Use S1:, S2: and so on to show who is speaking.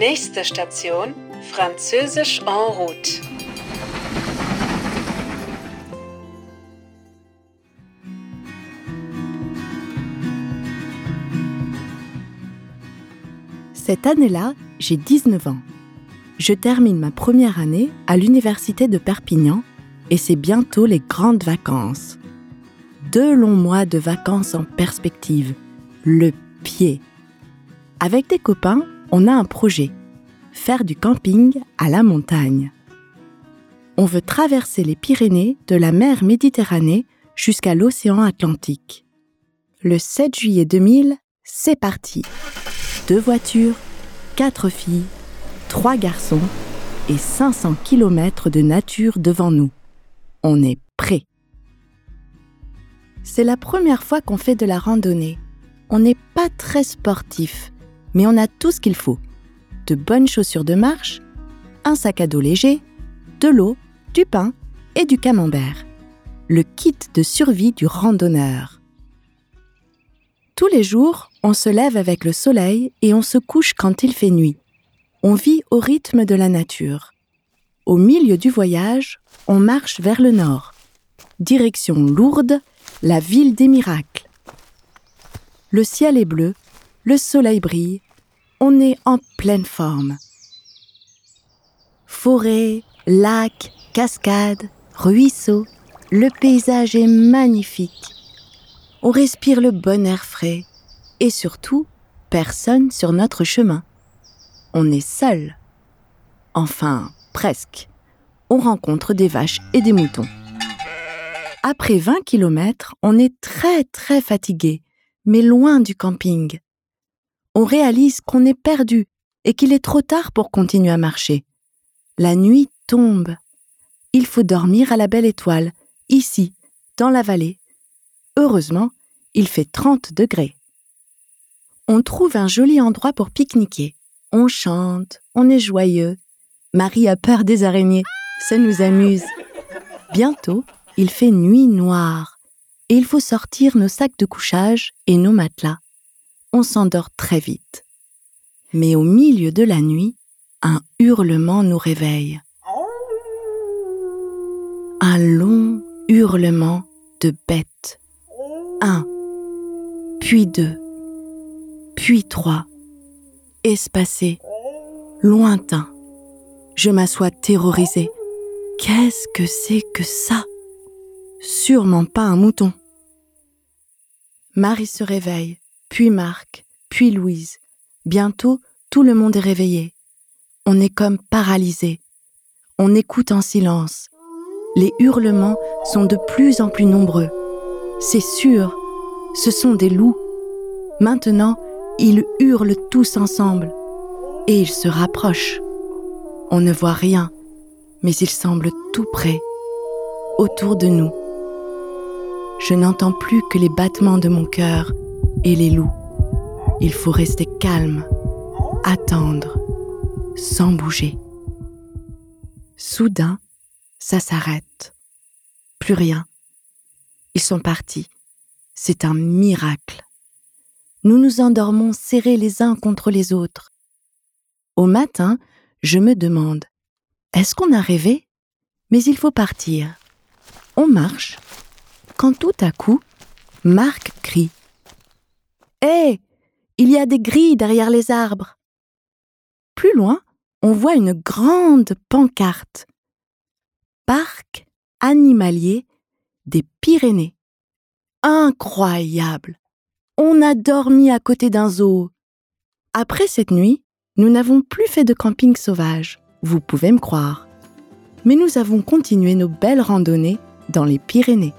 S1: Nächste Station, Französisch en route.
S2: Cette année-là, j'ai 19 ans. Je termine ma première année à l'université de Perpignan et c'est bientôt les grandes vacances. Deux longs mois de vacances en perspective. Le pied. Avec des copains, on a un projet. Faire du camping à la montagne. On veut traverser les Pyrénées de la mer Méditerranée jusqu'à l'océan Atlantique. Le 7 juillet 2000, c'est parti. Deux voitures, quatre filles, trois garçons et 500 km de nature devant nous. On est prêt. C'est la première fois qu'on fait de la randonnée. On n'est pas très sportif, mais on a tout ce qu'il faut. De bonnes chaussures de marche, un sac à dos léger, de l'eau, du pain et du camembert. Le kit de survie du randonneur. Tous les jours, on se lève avec le soleil et on se couche quand il fait nuit. On vit au rythme de la nature. Au milieu du voyage, on marche vers le nord. Direction Lourdes, la ville des miracles. Le ciel est bleu, le soleil brille, on est en pleine forme. Forêt, lacs, cascades, ruisseaux, le paysage est magnifique. On respire le bon air frais et surtout, personne sur notre chemin. On est seul. Enfin, presque. On rencontre des vaches et des moutons. Après 20 km, on est très très fatigué, mais loin du camping. On réalise qu'on est perdu et qu'il est trop tard pour continuer à marcher. La nuit tombe. Il faut dormir à la belle étoile, ici, dans la vallée. Heureusement, il fait 30 degrés. On trouve un joli endroit pour pique-niquer. On chante, on est joyeux. Marie a peur des araignées, ça nous amuse. Bientôt, il fait nuit noire et il faut sortir nos sacs de couchage et nos matelas. On s'endort très vite. Mais au milieu de la nuit, un hurlement nous réveille. Un long hurlement de bête. Un, puis deux, puis trois, espacé, lointain. Je m'assois terrorisée. Qu'est-ce que c'est que ça? Sûrement pas un mouton. Marie se réveille, puis Marc, puis Louise. Bientôt, tout le monde est réveillé. On est comme paralysé. On écoute en silence. Les hurlements sont de plus en plus nombreux. C'est sûr, ce sont des loups. Maintenant, ils hurlent tous ensemble et ils se rapprochent. On ne voit rien, mais ils semblent tout près, autour de nous. Je n'entends plus que les battements de mon cœur et les loups. Il faut rester calme, attendre, sans bouger. Soudain, ça s'arrête. Plus rien. Ils sont partis. C'est un miracle. Nous nous endormons serrés les uns contre les autres. Au matin, je me demande, est-ce qu'on a rêvé? Mais il faut partir. On marche, quand tout à coup, Marc crie. Hé Il y a des grilles derrière les arbres. Plus loin, on voit une grande pancarte. Parc animalier des Pyrénées. Incroyable On a dormi à côté d'un zoo. Après cette nuit, nous n'avons plus fait de camping sauvage, vous pouvez me croire. Mais nous avons continué nos belles randonnées dans les Pyrénées.